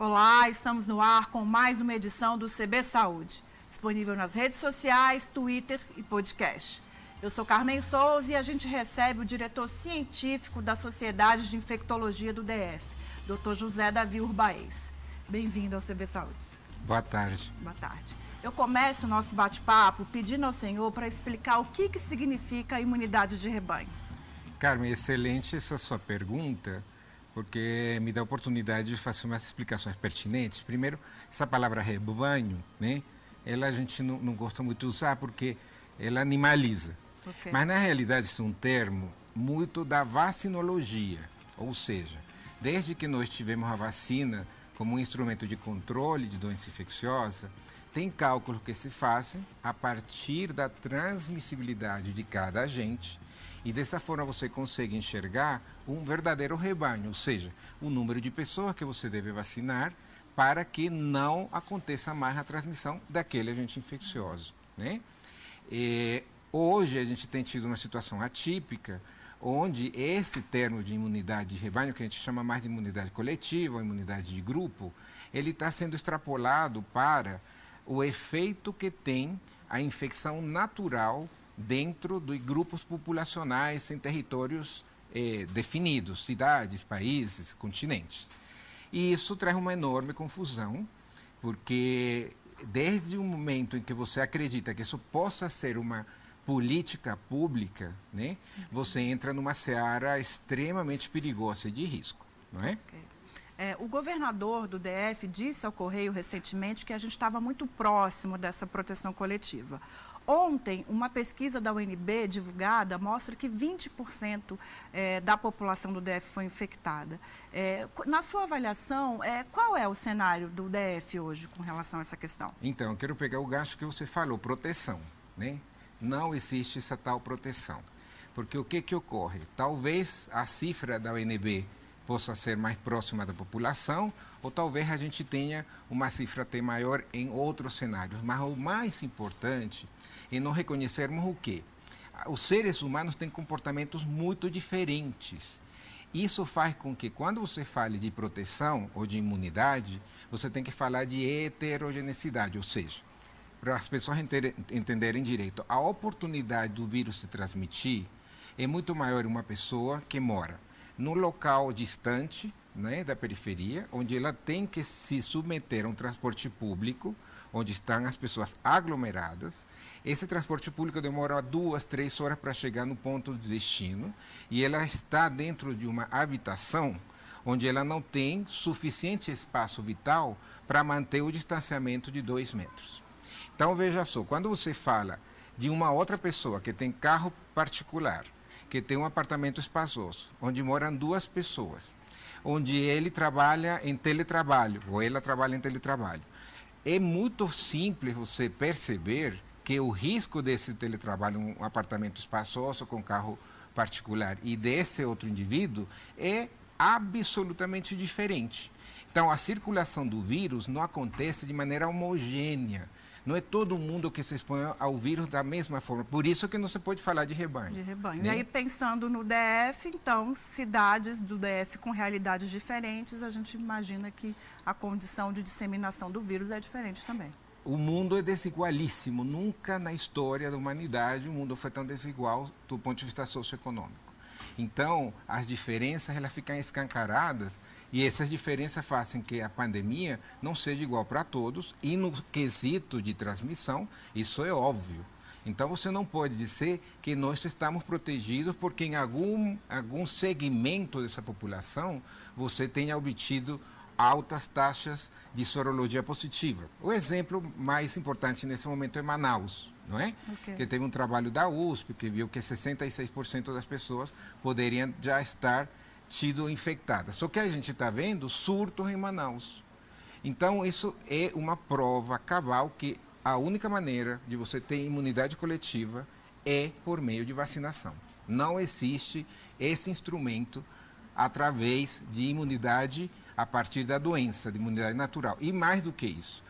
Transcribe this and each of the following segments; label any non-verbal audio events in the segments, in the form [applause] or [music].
Olá, estamos no ar com mais uma edição do CB Saúde, disponível nas redes sociais, Twitter e podcast. Eu sou Carmen Souza e a gente recebe o diretor científico da Sociedade de Infectologia do DF, Dr. José Davi Urbaez. Bem-vindo ao CB Saúde. Boa tarde. Boa tarde. Eu começo o nosso bate-papo pedindo ao senhor para explicar o que, que significa a imunidade de rebanho. Carmen, excelente essa sua pergunta porque me dá a oportunidade de fazer umas explicações pertinentes. Primeiro, essa palavra rebanho, né? Ela a gente não, não gosta muito de usar porque ela animaliza. Okay. Mas na realidade isso é um termo muito da vacinologia, ou seja, desde que nós tivemos a vacina como um instrumento de controle de doença infecciosa, tem cálculos que se fazem a partir da transmissibilidade de cada agente e dessa forma você consegue enxergar um verdadeiro rebanho, ou seja, o número de pessoas que você deve vacinar para que não aconteça mais a transmissão daquele agente infeccioso. Né? E hoje a gente tem tido uma situação atípica, onde esse termo de imunidade de rebanho, que a gente chama mais de imunidade coletiva, ou imunidade de grupo, ele está sendo extrapolado para o efeito que tem a infecção natural dentro de grupos populacionais em territórios eh, definidos, cidades, países, continentes. E isso traz uma enorme confusão, porque desde o momento em que você acredita que isso possa ser uma política pública, né, você entra numa seara extremamente perigosa e de risco, não é? Okay. É, o governador do DF disse ao Correio recentemente que a gente estava muito próximo dessa proteção coletiva. Ontem, uma pesquisa da UNB divulgada mostra que 20% é, da população do DF foi infectada. É, na sua avaliação, é, qual é o cenário do DF hoje com relação a essa questão? Então, eu quero pegar o gancho que você falou, proteção. Né? Não existe essa tal proteção. Porque o que, que ocorre? Talvez a cifra da UNB possa ser mais próxima da população, ou talvez a gente tenha uma cifra até maior em outros cenários. Mas o mais importante e não reconhecermos o quê? Os seres humanos têm comportamentos muito diferentes. Isso faz com que, quando você fale de proteção ou de imunidade, você tem que falar de heterogeneidade, ou seja, para as pessoas entenderem direito, a oportunidade do vírus se transmitir é muito maior em uma pessoa que mora no local distante né, da periferia, onde ela tem que se submeter a um transporte público, onde estão as pessoas aglomeradas. Esse transporte público demora duas, três horas para chegar no ponto de destino e ela está dentro de uma habitação onde ela não tem suficiente espaço vital para manter o distanciamento de dois metros. Então veja só, quando você fala de uma outra pessoa que tem carro particular, que tem um apartamento espaçoso, onde moram duas pessoas, onde ele trabalha em teletrabalho, ou ela trabalha em teletrabalho. É muito simples você perceber que o risco desse teletrabalho, um apartamento espaçoso com carro particular, e desse outro indivíduo é absolutamente diferente. Então, a circulação do vírus não acontece de maneira homogênea. Não é todo mundo que se expõe ao vírus da mesma forma. Por isso que não se pode falar de rebanho. De rebanho. Né? E aí, pensando no DF, então, cidades do DF com realidades diferentes, a gente imagina que a condição de disseminação do vírus é diferente também. O mundo é desigualíssimo. Nunca na história da humanidade o mundo foi tão desigual do ponto de vista socioeconômico. Então, as diferenças elas ficam escancaradas e essas diferenças fazem que a pandemia não seja igual para todos e no quesito de transmissão, isso é óbvio. Então você não pode dizer que nós estamos protegidos porque em algum, algum segmento dessa população você tenha obtido altas taxas de sorologia positiva. O exemplo mais importante nesse momento é Manaus, não é? Okay. Que teve um trabalho da USP que viu que 66% das pessoas poderiam já estar tido infectadas. Só que a gente está vendo surto em Manaus. Então isso é uma prova cabal que a única maneira de você ter imunidade coletiva é por meio de vacinação. Não existe esse instrumento através de imunidade a partir da doença, de imunidade natural. E mais do que isso,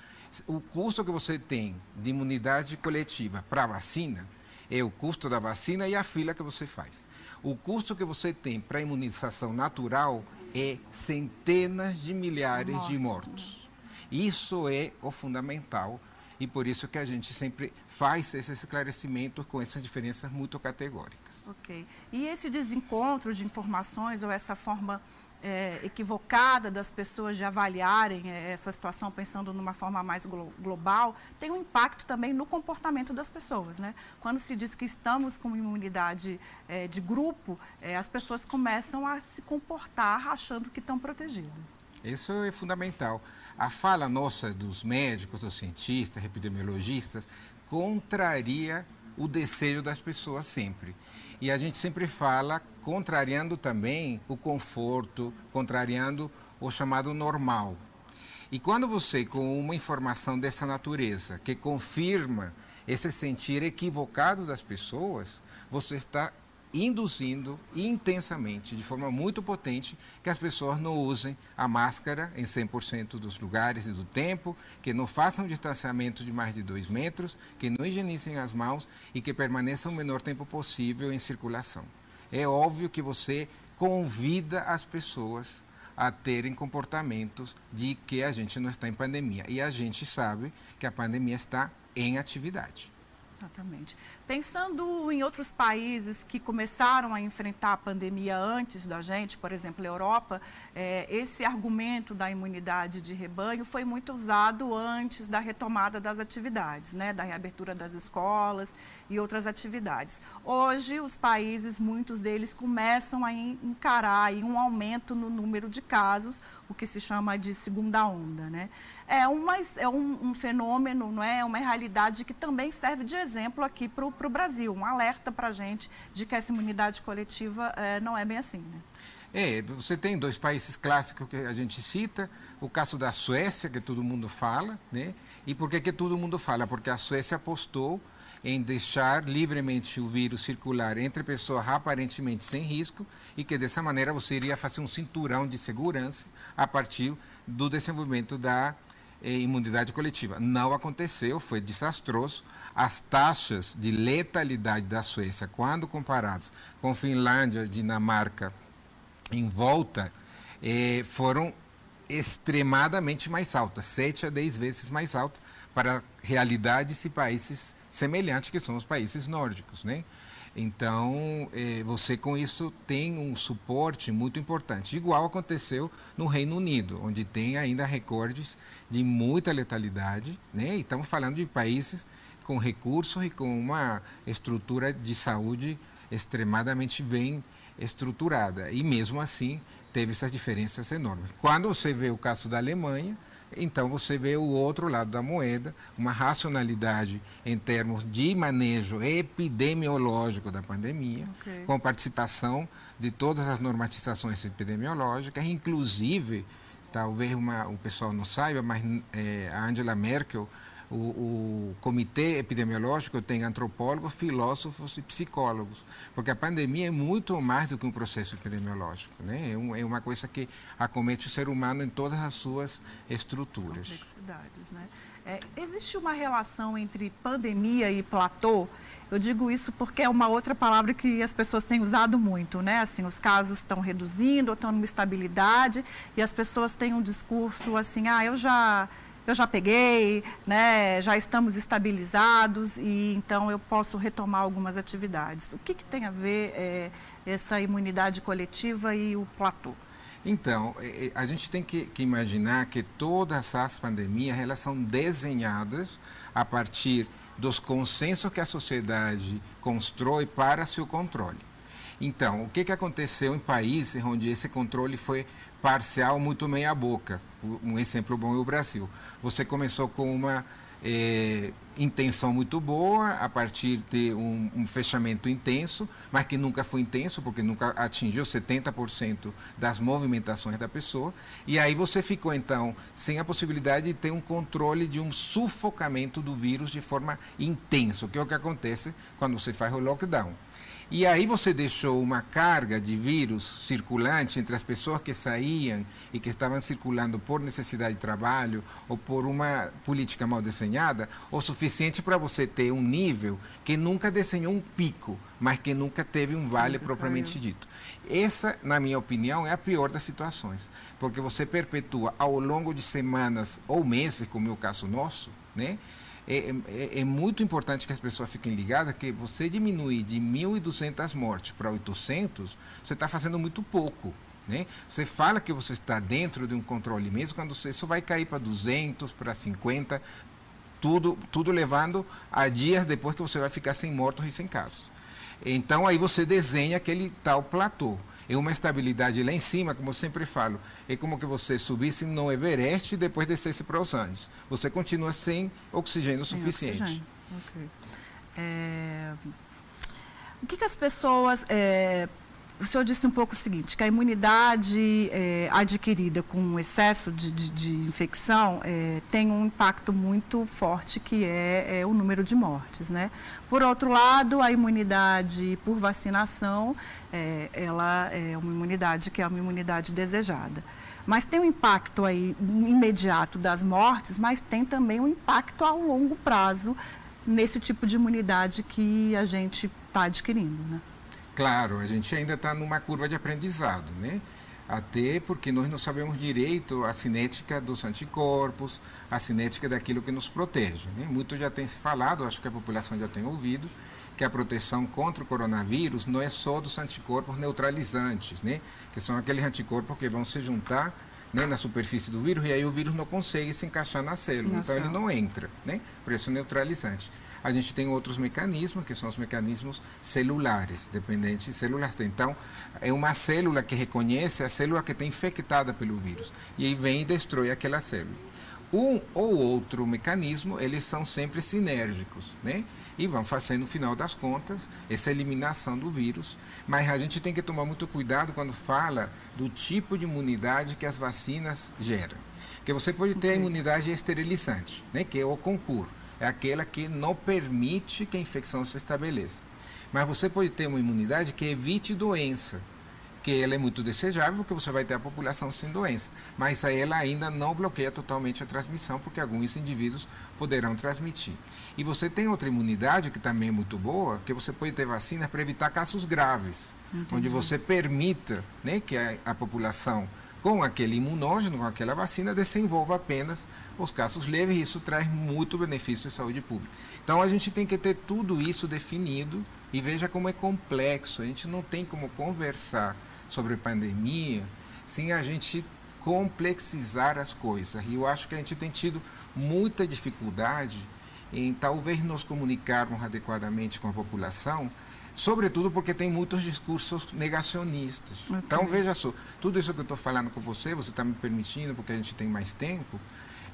o custo que você tem de imunidade coletiva para a vacina É o custo da vacina e a fila que você faz. O custo que você tem para a imunização natural é centenas de milhares de mortos. Isso é o fundamental e por isso que a gente sempre faz esse esclarecimento com essas diferenças muito categóricas. Ok. E esse desencontro de informações ou essa forma é, equivocada das pessoas de avaliarem é, essa situação pensando numa forma mais glo global, tem um impacto também no comportamento das pessoas. Né? Quando se diz que estamos com imunidade é, de grupo, é, as pessoas começam a se comportar achando que estão protegidas. Isso é fundamental. A fala nossa dos médicos, dos cientistas, epidemiologistas, contraria o desejo das pessoas sempre. E a gente sempre fala contrariando também o conforto, contrariando o chamado normal. E quando você, com uma informação dessa natureza, que confirma esse sentir equivocado das pessoas, você está induzindo intensamente, de forma muito potente, que as pessoas não usem a máscara em 100% dos lugares e do tempo, que não façam distanciamento de mais de dois metros, que não higienizem as mãos e que permaneçam o menor tempo possível em circulação. É óbvio que você convida as pessoas a terem comportamentos de que a gente não está em pandemia. E a gente sabe que a pandemia está em atividade. Exatamente. Pensando em outros países que começaram a enfrentar a pandemia antes da gente, por exemplo, a Europa, é, esse argumento da imunidade de rebanho foi muito usado antes da retomada das atividades, né, da reabertura das escolas e outras atividades. Hoje, os países, muitos deles, começam a encarar um aumento no número de casos, o que se chama de segunda onda. Né? É, uma, é um, um fenômeno, não é? uma realidade que também serve de exemplo aqui para o Brasil, um alerta para a gente de que essa imunidade coletiva é, não é bem assim. Né? É, você tem dois países clássicos que a gente cita, o caso da Suécia, que todo mundo fala, né? E por que, que todo mundo fala? Porque a Suécia apostou em deixar livremente o vírus circular entre pessoas aparentemente sem risco e que dessa maneira você iria fazer um cinturão de segurança a partir do desenvolvimento da imunidade coletiva. Não aconteceu, foi desastroso. As taxas de letalidade da Suécia, quando comparadas com Finlândia, Dinamarca, em volta, eh, foram extremadamente mais altas, 7 a 10 vezes mais altas para realidades e países semelhantes que são os países nórdicos, né? Então, eh, você com isso tem um suporte muito importante. Igual aconteceu no Reino Unido, onde tem ainda recordes de muita letalidade, né? E estamos falando de países com recursos e com uma estrutura de saúde extremadamente bem estruturada. E mesmo assim, teve essas diferenças enormes. Quando você vê o caso da Alemanha, então você vê o outro lado da moeda, uma racionalidade em termos de manejo epidemiológico da pandemia, okay. com participação de todas as normatizações epidemiológicas, inclusive, talvez uma, o pessoal não saiba, mas é, a Angela Merkel o, o, comitê epidemiológico tem antropólogos, filósofos e psicólogos, porque a pandemia é muito mais do que um processo epidemiológico, né? é, um, é uma coisa que acomete o ser humano em todas as suas estruturas. Complexidades, né? É, existe uma relação entre pandemia e platô? Eu digo isso porque é uma outra palavra que as pessoas têm usado muito, né? Assim, os casos estão reduzindo, estão numa estabilidade e as pessoas têm um discurso assim, ah, eu já eu já peguei, né, já estamos estabilizados e então eu posso retomar algumas atividades. O que, que tem a ver é, essa imunidade coletiva e o platô? Então, a gente tem que, que, imaginar que todas as pandemias elas são desenhadas a partir dos consensos que a sociedade constrói para seu controle. Então, o que, que aconteceu em países onde esse controle foi parcial, muito meia boca? Um exemplo bom é o Brasil. Você começou com uma é, intenção muito boa, a partir de um, um, fechamento intenso, mas que nunca foi intenso, porque nunca atingiu 70% das movimentações da pessoa. E aí você ficou, então, sem a possibilidade de ter um controle de um sufocamento do vírus de forma intensa, que é o que acontece quando você faz o lockdown. E aí você deixou uma carga de vírus circulante entre as pessoas que saíam e que estavam circulando por necessidade de trabalho ou por uma política mal desenhada, o suficiente para você ter um nível que nunca desenhou um pico, mas que nunca teve um vale propriamente dito. Essa, na minha opinião, é a pior das situações, porque você perpetua ao longo de semanas ou meses, como é o caso nosso, né? É, é, é, muito importante que as pessoas fiquem ligadas que você diminuir de 1.200 mortes para 800, você está fazendo muito pouco. Né? Você fala que você está dentro de um controle mesmo, quando você, isso vai cair para 200, para 50, tudo, tudo levando a dias depois que você vai ficar sem mortos e sem casos. Então aí você desenha aquele tal platô é uma estabilidade lá em cima, como eu sempre falo. É como que você subisse no Everest e depois descesse para os Andes. Você continua sem oxigênio sem suficiente. Oxigênio. Okay. É... O que, que as pessoas é, o senhor disse um pouco o seguinte, que a imunidade é, adquirida com excesso de, de, de infecção é, tem um impacto muito forte, que é, é, o número de mortes. Né? Por outro lado, a imunidade por vacinação, é, ela é uma imunidade que é uma imunidade desejada. Mas tem um impacto aí imediato das mortes, mas tem também um impacto a longo prazo nesse tipo de imunidade que a gente está adquirindo. Né? Claro, a gente ainda está numa curva de aprendizado, né? Até porque nós não sabemos direito a cinética dos anticorpos, a cinética daquilo que nos protege. Né? Muito já tem se falado, acho que a população já tem ouvido, que a proteção contra o coronavírus não é só dos anticorpos neutralizantes, né? que são aqueles anticorpos que vão se juntar né, na superfície do vírus e aí o vírus não consegue se encaixar na célula, Nossa. então ele não entra, né? por isso é neutralizante a gente tem outros mecanismos, que são os mecanismos celulares, dependentes de células. Então, é uma célula que reconhece a célula que está infectada pelo vírus. E aí vem e destrói aquela célula. Um ou outro mecanismo, eles são sempre sinérgicos, né? E vão fazer, no final das contas, essa eliminação do vírus. Mas a gente tem que tomar muito cuidado quando fala do tipo de imunidade que as vacinas geram. Porque você pode ter a imunidade esterilizante, né? que é o concurso é aquela que não permite que a infecção se estabeleça. Mas você pode ter uma imunidade que evite doença, que ela é muito desejável, porque você vai ter a população sem doença. Mas aí ela ainda não bloqueia totalmente a transmissão, porque alguns indivíduos poderão transmitir. E você tem outra imunidade que também é muito boa, que você pode ter vacinas para evitar casos graves, Entendi. onde você permita né, que a, a população com aquele imunógeno, com aquela vacina, desenvolva apenas os casos leves e isso traz muito benefício à saúde pública. Então a gente tem que ter tudo isso definido e veja como é complexo. A gente não tem como conversar sobre pandemia sem a gente complexizar as coisas. E eu acho que a gente tem tido muita dificuldade em talvez nos comunicarmos adequadamente com a população Sobretudo porque tem muitos discursos negacionistas. Okay. Então, veja só, tudo isso que eu estou falando com você, você está me permitindo, porque a gente tem mais tempo,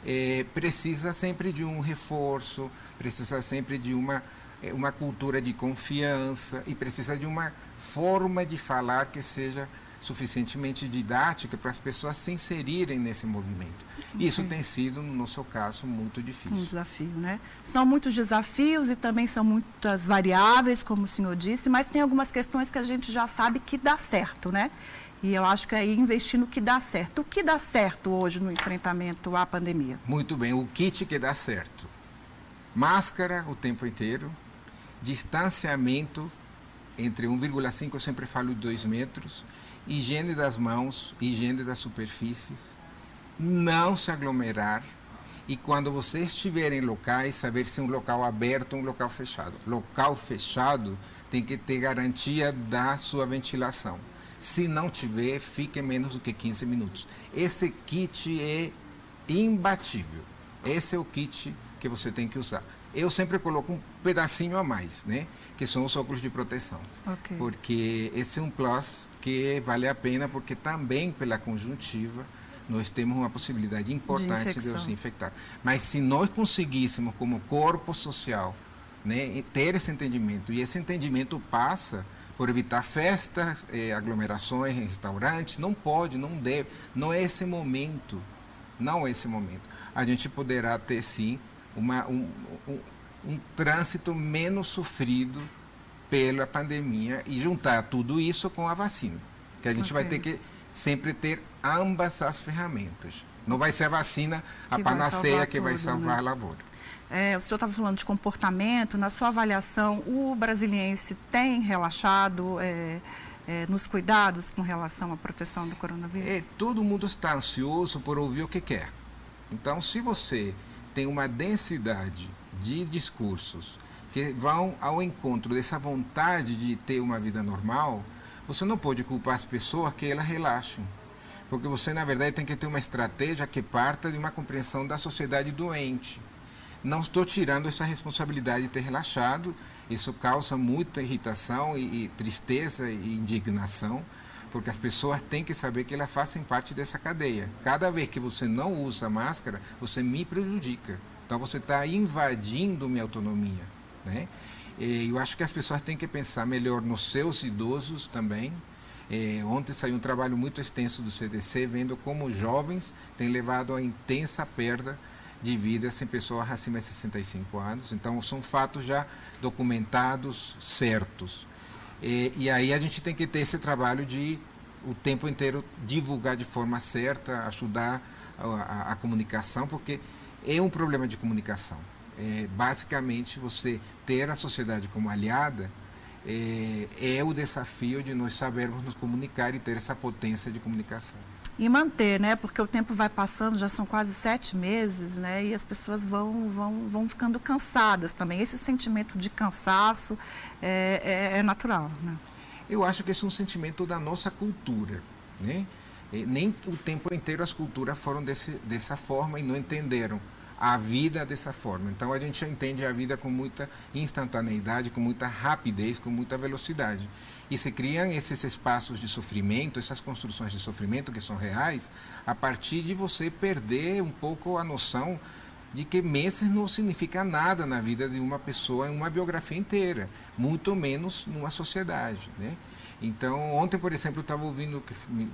é, precisa sempre de um reforço, precisa sempre de uma, é, uma cultura de confiança e precisa de uma forma de falar que seja suficientemente didática para as pessoas se inserirem nesse movimento. Isso tem sido, no seu caso, muito difícil. Um desafio, né? São muitos desafios e também são muitas variáveis, como o senhor disse, mas tem algumas questões que a gente já sabe que dá certo, né? E eu acho que é investir no que dá certo. O que dá certo hoje no enfrentamento à pandemia? Muito bem, o kit que dá certo. Máscara o tempo inteiro, distanciamento entre 1,5, eu sempre falo 2 metros, higiene das mãos, higiene das superfícies, não se aglomerar e quando você estiver em locais, saber se é um local aberto ou um local fechado. Local fechado tem que ter garantia da sua ventilação. Se não tiver, fique menos do que 15 minutos. Esse kit é imbatível. Esse é o kit que você tem que usar. Eu sempre coloco um pedacinho a mais, né? Que são os óculos de proteção. Okay. Porque esse é um plus que vale a pena, porque também pela conjuntiva nós temos uma possibilidade importante de, de se infectar. Mas se nós conseguíssemos, como corpo social, né, ter esse entendimento, e esse entendimento passa por evitar festas, eh, aglomerações, restaurantes, não pode, não deve, não é esse momento, não é esse momento. A gente poderá ter sim uma, um, um, um trânsito menos sofrido pela pandemia e juntar tudo isso com a vacina. Que a gente okay. vai ter que sempre ter ambas as ferramentas. Não vai ser a vacina, a que panaceia vai que tudo, vai salvar né? a lavoura. É, o senhor estava falando de comportamento. Na sua avaliação, o brasiliense tem relaxado é, é, nos cuidados com relação à proteção do coronavírus? É, todo mundo está ansioso por ouvir o que quer. Então, se você tem uma densidade de discursos que vão ao encontro dessa vontade de ter uma vida normal, você não pode culpar as pessoas que elas relaxem. Porque você, na verdade, tem que ter uma estratégia que parta de uma compreensão da sociedade doente. Não estou tirando essa responsabilidade de ter relaxado, isso causa muita irritação e, e tristeza e indignação, porque as pessoas têm que saber que elas fazem parte dessa cadeia. Cada vez que você não usa máscara, você me prejudica. Então você está invadindo minha autonomia. Né? E eu acho que as pessoas têm que pensar melhor nos seus idosos também. É, ontem saiu um trabalho muito extenso do CDC vendo como jovens têm levado a intensa perda de vidas em pessoas acima de 65 anos. Então, são fatos já documentados, certos. E, e aí a gente tem que ter esse trabalho de o tempo inteiro divulgar de forma certa, ajudar a, a, a comunicação, porque é um problema de comunicação. É, basicamente, você ter a sociedade como aliada é, é o desafio de nós sabermos nos comunicar e ter essa potência de comunicação e manter, né? Porque o tempo vai passando, já são quase sete meses, né? E as pessoas vão, vão, vão ficando cansadas também. Esse sentimento de cansaço é, é, é natural, né? Eu acho que esse é um sentimento da nossa cultura, né? E nem o tempo inteiro as culturas foram desse, dessa forma e não entenderam a vida dessa forma. Então a gente entende a vida com muita instantaneidade, com muita rapidez, com muita velocidade. E se criam esses espaços de sofrimento, essas construções de sofrimento que são reais, a partir de você perder um pouco a noção de que meses não significa nada na vida de uma pessoa em uma biografia inteira, muito menos numa sociedade. Né? Então, ontem, por exemplo, eu estava ouvindo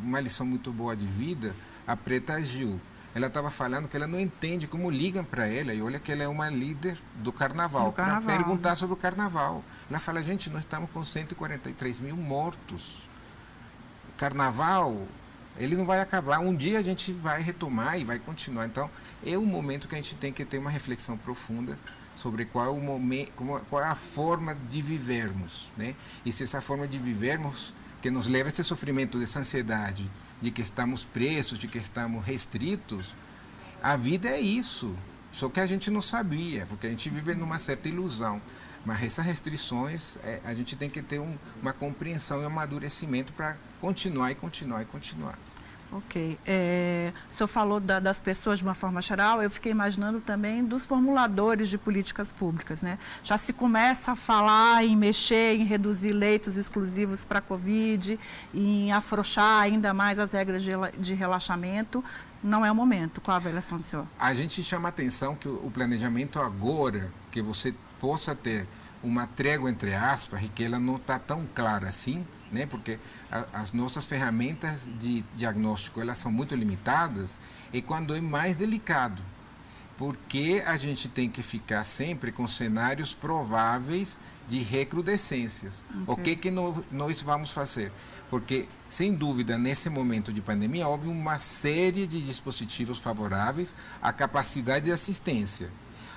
uma lição muito boa de vida, a Preta Gil ela estava falando que ela não entende como ligam para ela, e olha que ela é uma líder do carnaval, para perguntar sobre o carnaval. Ela fala, gente, nós estamos com 143 mil mortos. Carnaval, ele não vai acabar. Um dia a gente vai retomar e vai continuar. Então, é um momento que a gente tem que ter uma reflexão profunda sobre qual é o momento, qual é a forma de vivermos, né? E se essa forma de vivermos que nos leva a esse sofrimento, dessa ansiedade, de que estamos presos, de que estamos restritos, a vida é isso. Só que a gente não sabia, porque a gente vive numa certa ilusão. Mas essas restrições, é, a gente tem que ter um, uma compreensão e um amadurecimento para continuar e continuar e continuar. Ok. É, o senhor falou da, das pessoas de uma forma geral, eu fiquei imaginando também dos formuladores de políticas públicas. Né? Já se começa a falar em mexer, em reduzir leitos exclusivos para a Covid, em afrouxar ainda mais as regras de, de relaxamento. Não é o momento. Qual a avaliação do senhor? A gente chama a atenção que o planejamento agora, que você possa ter uma trégua entre aspas, que ela não está tão clara assim, né? porque a, as nossas ferramentas de diagnóstico elas são muito limitadas e quando é mais delicado, porque a gente tem que ficar sempre com cenários prováveis de recrudescências. Okay. O que, que no, nós vamos fazer? Porque, sem dúvida, nesse momento de pandemia, houve uma série de dispositivos favoráveis à capacidade de assistência.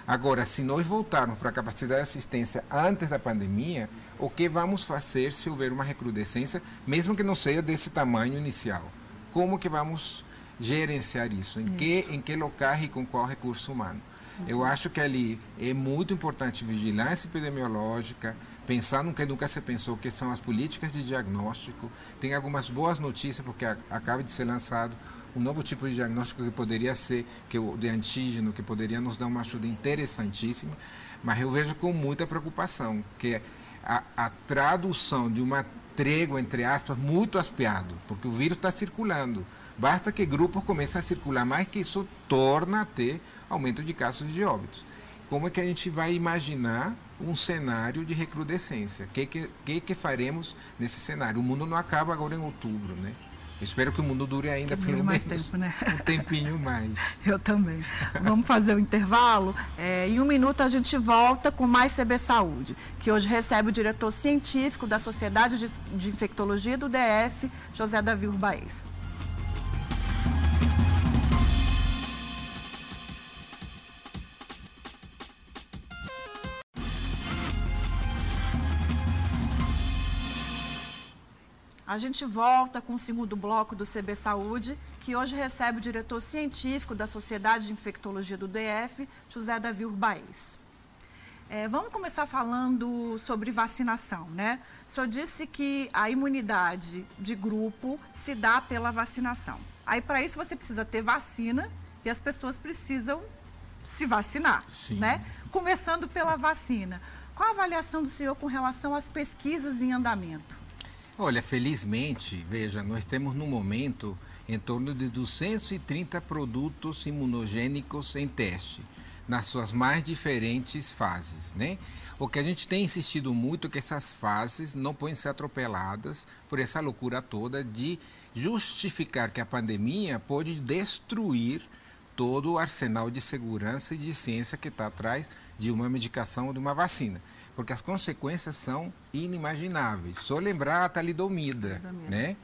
Agora, se nós voltarmos para a capacidade de assistência antes da pandemia, o que vamos fazer se houver uma recrudescência, mesmo que não seja desse tamanho inicial? Como que vamos gerenciar isso? Em, isso. Que, em que local e com qual recurso humano? Uhum. Eu acho que ali é muito importante vigilância epidemiológica, pensar no que nunca se pensou, que são as políticas de diagnóstico. Tem algumas boas notícias, porque acaba de ser lançado um novo tipo de diagnóstico que poderia ser que o de antígeno, que poderia nos dar uma ajuda interessantíssima, mas eu vejo com muita preocupação que a, a tradução de uma trégua, entre aspas, muito aspeado, porque o vírus está circulando. Basta que grupos comecem a circular mais, que isso torna a ter aumento de casos de óbitos. Como é que a gente vai imaginar um cenário de recrudescência? O que, que, que, que faremos nesse cenário? O mundo não acaba agora em outubro, né? Espero que o mundo dure ainda Que pelo menos tempo, né? um tempinho mais. [laughs] Eu também. Vamos fazer o intervalo? É, em um minuto a gente volta com mais CB Saúde, que hoje recebe o diretor científico da Sociedade de, de Infectologia do DF, José Davi Urbaez. A gente volta com o segundo bloco do CB Saúde, que hoje recebe o diretor científico da Sociedade de Infectologia do DF, José Davi Urbaez. É, vamos começar falando sobre vacinação, né? O senhor disse que a imunidade de grupo se dá pela vacinação. Aí, para isso, você precisa ter vacina e as pessoas precisam se vacinar, Sim. né? Começando pela vacina. Qual a avaliação do senhor com relação às pesquisas em andamento? Olha, felizmente, veja, nós temos no momento em torno de 230 produtos imunogênicos em teste, nas suas mais diferentes fases, né? O que a gente tem insistido muito é que essas fases não podem ser atropeladas por essa loucura toda de justificar que a pandemia pode destruir todo o arsenal de segurança e de ciência que está atrás de uma medicação ou de uma vacina. Porque as consequências são inimagináveis. Só lembrar a talidomida, Talidomida, né?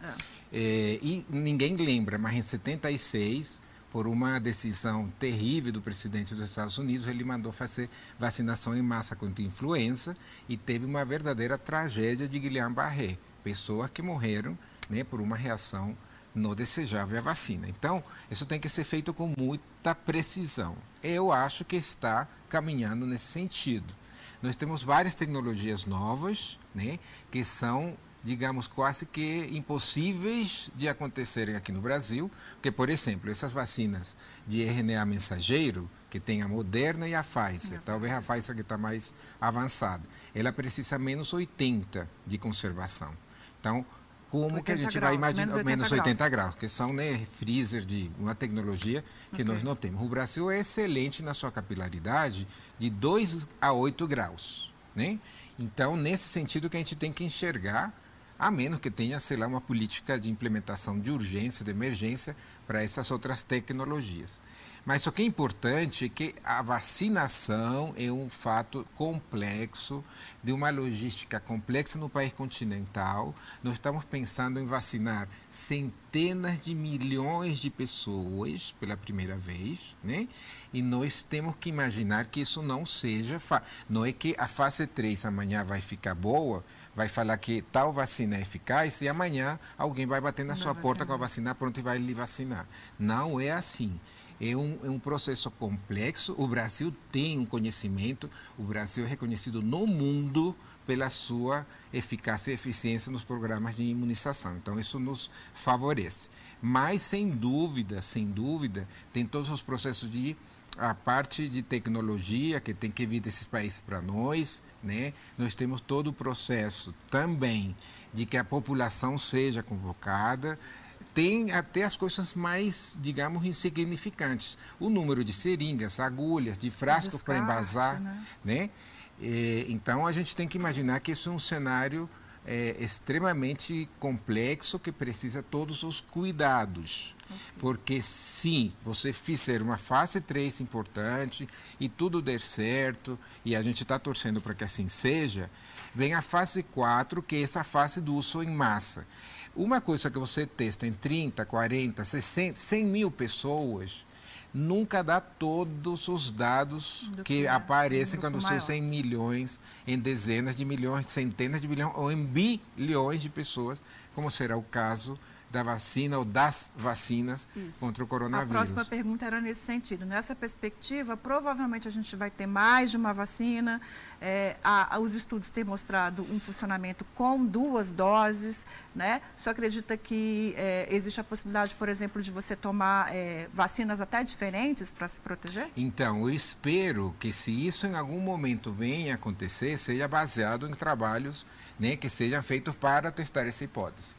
É, e ninguém lembra, mas em 76, por uma decisão terrível do presidente dos Estados Unidos, ele mandou fazer vacinação em massa contra influenza e teve uma verdadeira tragédia de Guillain-Barré. Pessoas que morreram né, por uma reação não desejável à vacina. Então, isso tem que ser feito com muita precisão. Eu acho que está caminhando nesse sentido. Nós temos várias tecnologias novas, né, que são, digamos, quase que impossíveis de acontecerem aqui no Brasil, porque, por exemplo, essas vacinas de RNA mensageiro, que tem a Moderna e a Pfizer, talvez a Pfizer que está mais avançada, ela precisa menos 80 de conservação. Então, como que a 80 gente graus, vai imaginar menos 80 menos 80 graus. graus, que são né, freezer de uma tecnologia que nós não temos. O Brasil é excelente na sua capilaridade de 2 a 8 graus. Né? Então, nesse sentido que a gente tem que enxergar, a menos que tenha, sei lá, uma política de implementação de urgência, de emergência para essas outras tecnologias. Mas o que é importante é que a vacinação é um fato complexo, de uma logística complexa no país continental. Nós estamos pensando em vacinar centenas de milhões de pessoas pela primeira vez, né? E nós temos que imaginar que isso não seja. Fa... Não é que a fase 3 amanhã vai ficar boa, vai falar que tal vacina é eficaz e amanhã alguém vai bater na Não sua vai porta com a vacina pronta e vai lhe vacinar. Não é assim. É um, é um processo complexo. O Brasil tem um conhecimento, o Brasil é reconhecido no mundo pela sua eficácia e eficiência nos programas de imunização. Então, isso nos favorece. Mas, sem dúvida, sem dúvida, tem todos os processos de a parte de tecnologia que tem que vir desses países para nós, né? Nós temos todo o processo também de que a população seja convocada, tem até as coisas mais, digamos, insignificantes. O número de seringas, agulhas, de frascos para embasar, né? né? Eh, então a gente tem que imaginar que isso é um cenário eh, extremamente complexo que precisa todos os cuidados. Porque se você fizer uma fase 3 importante e tudo der certo, e a gente está torcendo para que assim seja, vem a fase 4, que é essa fase do uso em massa. Uma coisa que você testa em 30, 40, 60, 100 mil pessoas, nunca dá todos os dados Do que que é, aparecem um quando usa em milhões, em dezenas de milhões, centenas de milhões ou em bilhões de pessoas, como será o caso da vacina ou das vacinas Isso. contra o A coronavírus. próxima pergunta era nesse sentido. Nessa perspectiva, provavelmente a gente vai ter mais de uma vacina. É, a- a- os estudos têm mostrado um funcionamento com duas doses. Né? Só acredita que é, existe a possibilidade, por exemplo, de você tomar é, vacinas até diferentes para se proteger? Então, eu espero que se isso em algum momento venha a acontecer, seja baseado em trabalhos né, que sejam feitos para testar essa hipótese.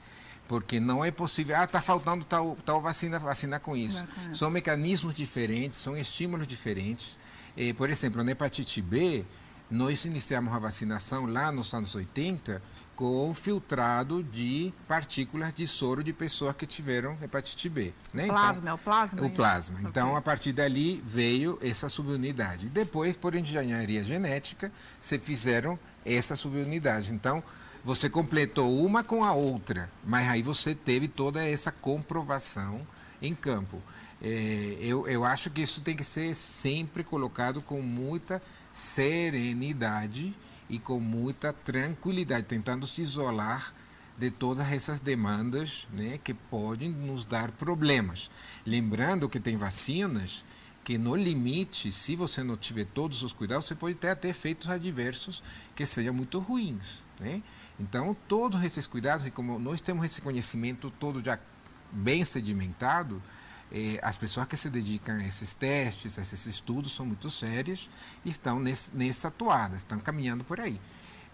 Porque não é possível, ah, está faltando tal, tal vacina, vacinar com isso. São mecanismos diferentes, são estímulos diferentes. Eh, por exemplo, na hepatite B, nós iniciamos a vacinação lá nos anos 80 com filtrado de partículas de soro de pessoas que tiveram hepatite B. Né? Plasma, então, o plasma? O isso? plasma. Okay. Então, a partir dali veio essa subunidade. Depois, por engenharia genética, se fizeram essa subunidade. Então, você completou uma com a outra, mas aí você teve toda essa comprovação em campo. É, eu, eu acho que isso tem que ser sempre colocado com muita serenidade e com muita tranquilidade, tentando se isolar de todas essas demandas né, que podem nos dar problemas. Lembrando que tem vacinas que no limite, se você não tiver todos os cuidados, você pode ter até efeitos adversos que sejam muito ruins. Né? Então, todos esses cuidados, e como nós temos esse conhecimento todo já bem sedimentado, eh, as pessoas que se dedicam a esses testes, a esses estudos, são muito sérias e estão nesse, nessa toada, estão caminhando por aí.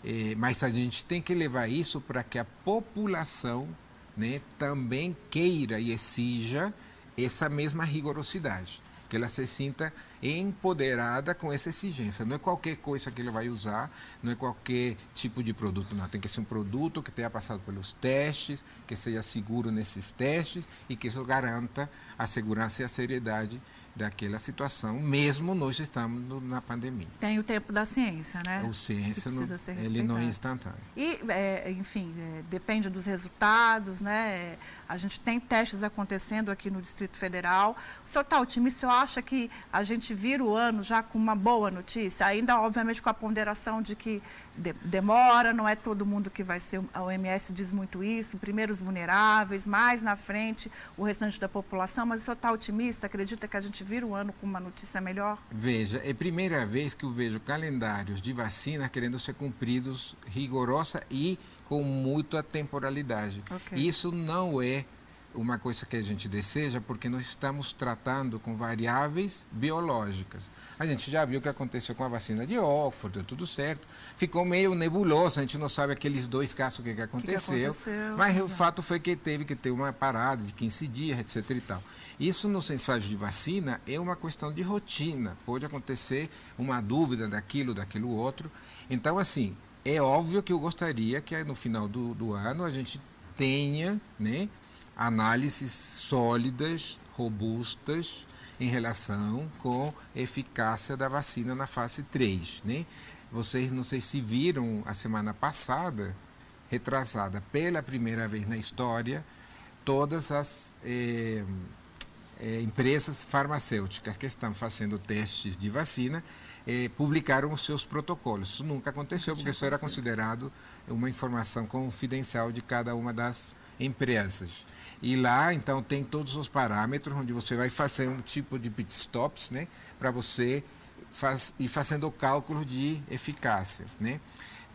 Eh, mas a gente tem que levar isso para que a população né, também queira e exija essa mesma rigorosidade que ela se sinta empoderada com essa exigência. Não é qualquer coisa que ele vai usar, não é qualquer tipo de produto, não. Tem que ser um produto que tenha passado pelos testes, que seja seguro nesses testes e que isso garanta a segurança e a seriedade daquela situação, mesmo nós estamos na pandemia. Tem o tempo da ciência, né? O ciência, não, ele não é instantâneo. E, é, enfim, é, depende dos resultados, né? A gente tem testes acontecendo aqui no Distrito Federal. O senhor está otimista? O senhor acha que a gente vira o ano já com uma boa notícia? Ainda, obviamente, com a ponderação de que de, demora, não é todo mundo que vai ser, a OMS diz muito isso, primeiro os vulneráveis, mais na frente o restante da população, mas o senhor está otimista? Acredita que a gente vira o ano com uma notícia melhor? Veja, é a primeira vez que eu vejo calendários de vacina querendo ser cumpridos rigorosa e com muita temporalidade. Okay. Isso não é uma coisa que a gente deseja, porque nós estamos tratando com variáveis biológicas. A gente já viu o que aconteceu com a vacina de Oxford, deu tudo certo. Ficou meio nebuloso, a gente não sabe aqueles dois casos o que, que, aconteceu, que, que aconteceu. Mas o fato foi que teve que ter uma parada de 15 dias, etc. E tal. Isso nos ensaios de vacina é uma questão de rotina. Pode acontecer uma dúvida daquilo, daquilo outro. Então, assim, é óbvio que eu gostaria que no final do, do ano a gente tenha né, análises sólidas, robustas, em relação com eficácia da vacina na fase 3. Né? Vocês não sei se viram a semana passada, retrasada pela primeira vez na história, todas as eh, eh, empresas farmacêuticas que estão fazendo testes de vacina eh, publicaram os seus protocolos. Isso nunca aconteceu, porque isso era considerado uma informação confidencial de cada uma das empresas. E lá, então, tem todos os parâmetros onde você vai fazer um tipo de pit stops, né? Para você faz, ir fazendo o cálculo de eficácia, né?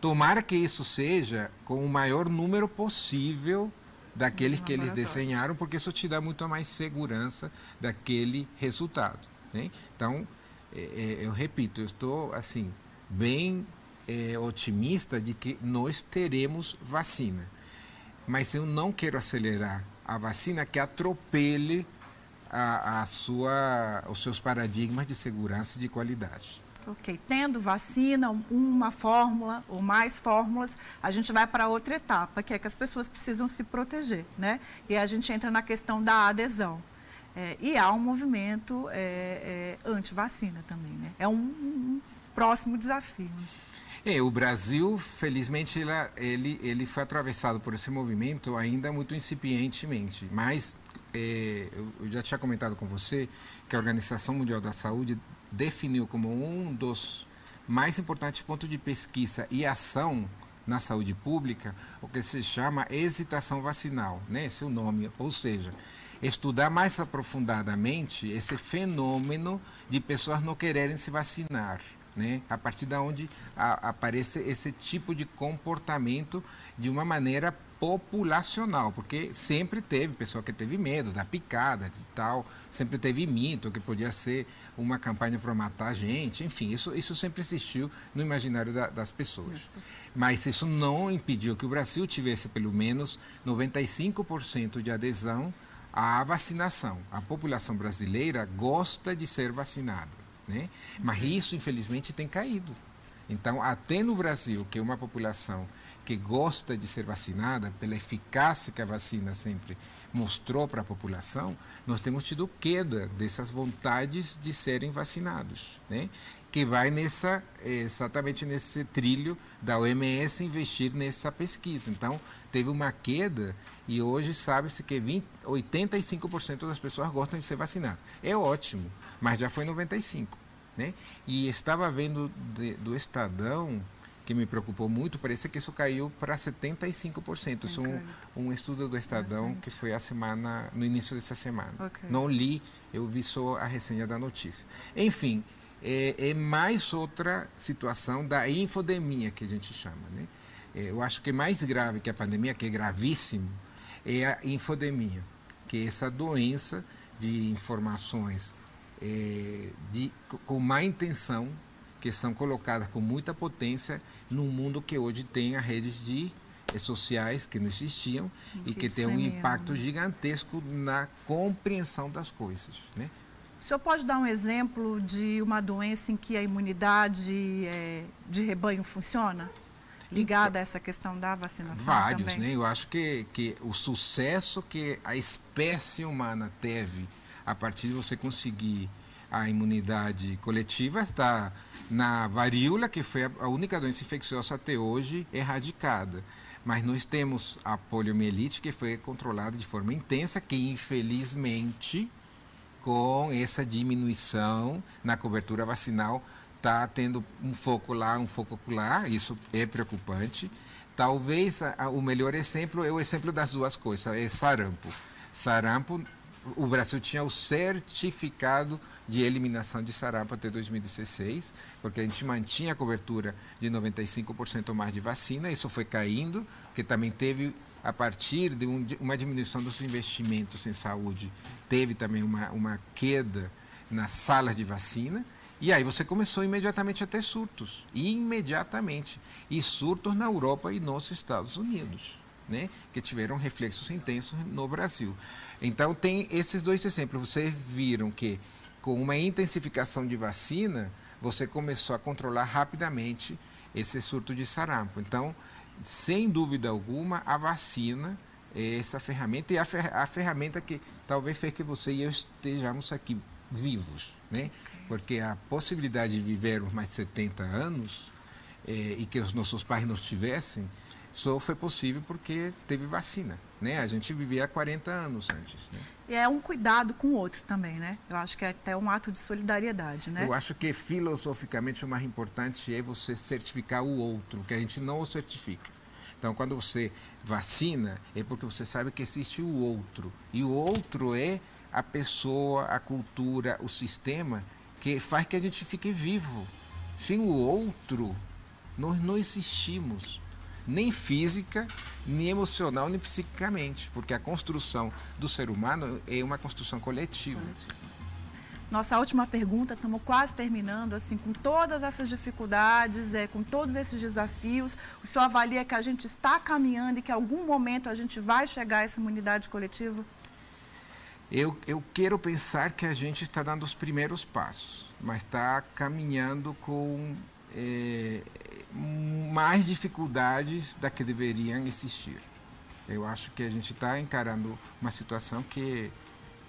Tomara que isso seja com o maior número possível daqueles que eles desenharam, porque isso te dá muito mais segurança daquele resultado. Né? Então, é, é, eu repito, eu estou assim bem é, otimista de que nós teremos vacina, mas eu não quero acelerar a vacina que atropele a, a sua, os seus paradigmas de segurança e de qualidade. Ok, tendo vacina, uma fórmula ou mais fórmulas, a gente vai para outra etapa, que é que as pessoas precisam se proteger, né? E a gente entra na questão da adesão. É, e há um movimento é, é, anti-vacina também, né? É um, um próximo desafio. É, o Brasil, felizmente, ele, ele foi atravessado por esse movimento ainda muito incipientemente. Mas é, eu já tinha comentado com você que a Organização Mundial da Saúde definiu como um dos mais importantes pontos de pesquisa e ação na saúde pública o que se chama hesitação vacinal, né? esse é o nome, ou seja, estudar mais aprofundadamente esse fenômeno de pessoas não quererem se vacinar né? a partir da onde a, aparece esse tipo de comportamento de uma maneira populacional, porque sempre teve pessoa que teve medo da picada de tal, sempre teve mito que podia ser uma campanha para matar a gente, enfim, isso, isso sempre existiu no imaginário da, das pessoas. Mas isso não impediu que o Brasil tivesse pelo menos 95% de adesão à vacinação. A população brasileira gosta de ser vacinada. Né? Mas isso, infelizmente, tem caído. Então, até no Brasil, que é uma população que gosta de ser vacinada, pela eficácia que a vacina sempre mostrou para a população, nós temos tido queda dessas vontades de serem vacinados, né? que vai nessa, exatamente nesse trilho da OMS investir nessa pesquisa. Então, teve uma queda e hoje sabe-se que 20, 85% das pessoas gostam de ser vacinadas. É ótimo, mas já foi 95%. Né? E estava vendo de, do Estadão que me preocupou muito, parece que isso caiu para 75%. Isso é um, um, estudo do Estadão que foi a semana, no início dessa semana. Okay. Não li, eu vi só a resenha da notícia. Enfim, é, é, mais outra situação da infodemia que a gente chama. Né? É, eu acho que mais grave que a pandemia, que é gravíssimo, é a infodemia, que é essa doença de informações é, de, com má intenção que são colocadas com muita potência num mundo que hoje tem as redes de eh, sociais que não existiam que e que tem um impacto gigantesco na compreensão das coisas, né? O senhor pode dar um exemplo de uma doença em que a imunidade é, de rebanho funciona? Ligada então, a essa questão da vacinação Vários, também? né? Eu acho que, que o sucesso que a espécie humana teve a partir de você conseguir a imunidade coletiva está na varíola, que foi a única doença infecciosa até hoje erradicada. Mas nós temos a poliomielite, que foi controlada de forma intensa, que infelizmente, com essa diminuição na cobertura vacinal, está tendo um foco lá, um foco lá, isso é preocupante. Talvez a, a, o melhor exemplo é o exemplo das duas coisas, é sarampo. Sarampo o Brasil tinha o certificado de eliminação de sarampo até 2016, porque a gente mantinha a cobertura de 95% mais de vacina, isso foi caindo, que também teve, a partir de um, uma diminuição dos investimentos em saúde, teve também uma, uma queda nas salas de vacina, e aí você começou imediatamente a ter surtos, imediatamente, e surtos na Europa e nos Estados Unidos né, que tiveram reflexos intensos no Brasil. Então, tem esses dois exemplos. Vocês viram que, com uma intensificação de vacina, você começou a controlar rapidamente esse surto de sarampo. Então, sem dúvida alguma, a vacina é essa ferramenta e a, fer a ferramenta que talvez fez que você e eu estejamos aqui vivos, né? Porque a possibilidade de vivermos mais de 70 anos eh, e que os nossos pais não tivessem, só foi possível porque teve vacina. Né? A gente vivia há 40 anos antes. Né? E é um cuidado com o outro também, né? Eu acho que é até um ato de solidariedade, né? Eu acho que filosoficamente o mais importante é você certificar o outro, que a gente não o certifica. Então, quando você vacina, é porque você sabe que existe o outro. E o outro é a pessoa, a cultura, o sistema que faz que a gente fique vivo. Sem o outro, nós não existimos nem física, nem emocional, nem psiquicamente, porque a construção do ser humano é uma construção coletiva. Nossa última pergunta, estamos quase terminando, assim, com todas essas dificuldades, é, com todos esses desafios, o senhor avalia que a gente está caminhando e que em algum momento a gente vai chegar a essa imunidade coletiva? Eu, eu quero pensar que a gente está dando os primeiros passos, mas está caminhando com é, mais dificuldades da que deveriam existir. Eu acho que a gente está encarando uma situação que,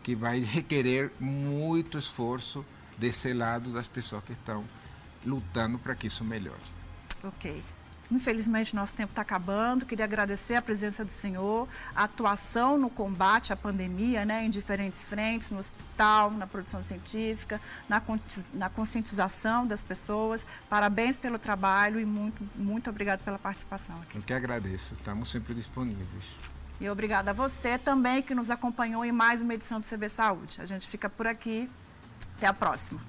que vai requerer muito esforço desse lado das pessoas que estão lutando para que isso melhore. Ok. Infelizmente, nosso tempo está acabando. Queria agradecer a presença do senhor, a atuação no combate à pandemia, né, em diferentes frentes, no hospital, na produção científica, na, conscientização das pessoas. Parabéns pelo trabalho e muito, muito obrigado pela participação. Aqui. Eu que agradeço. Estamos sempre disponíveis. E obrigada a você também que nos acompanhou em mais uma edição do CB Saúde. A gente fica por aqui. Até a próxima.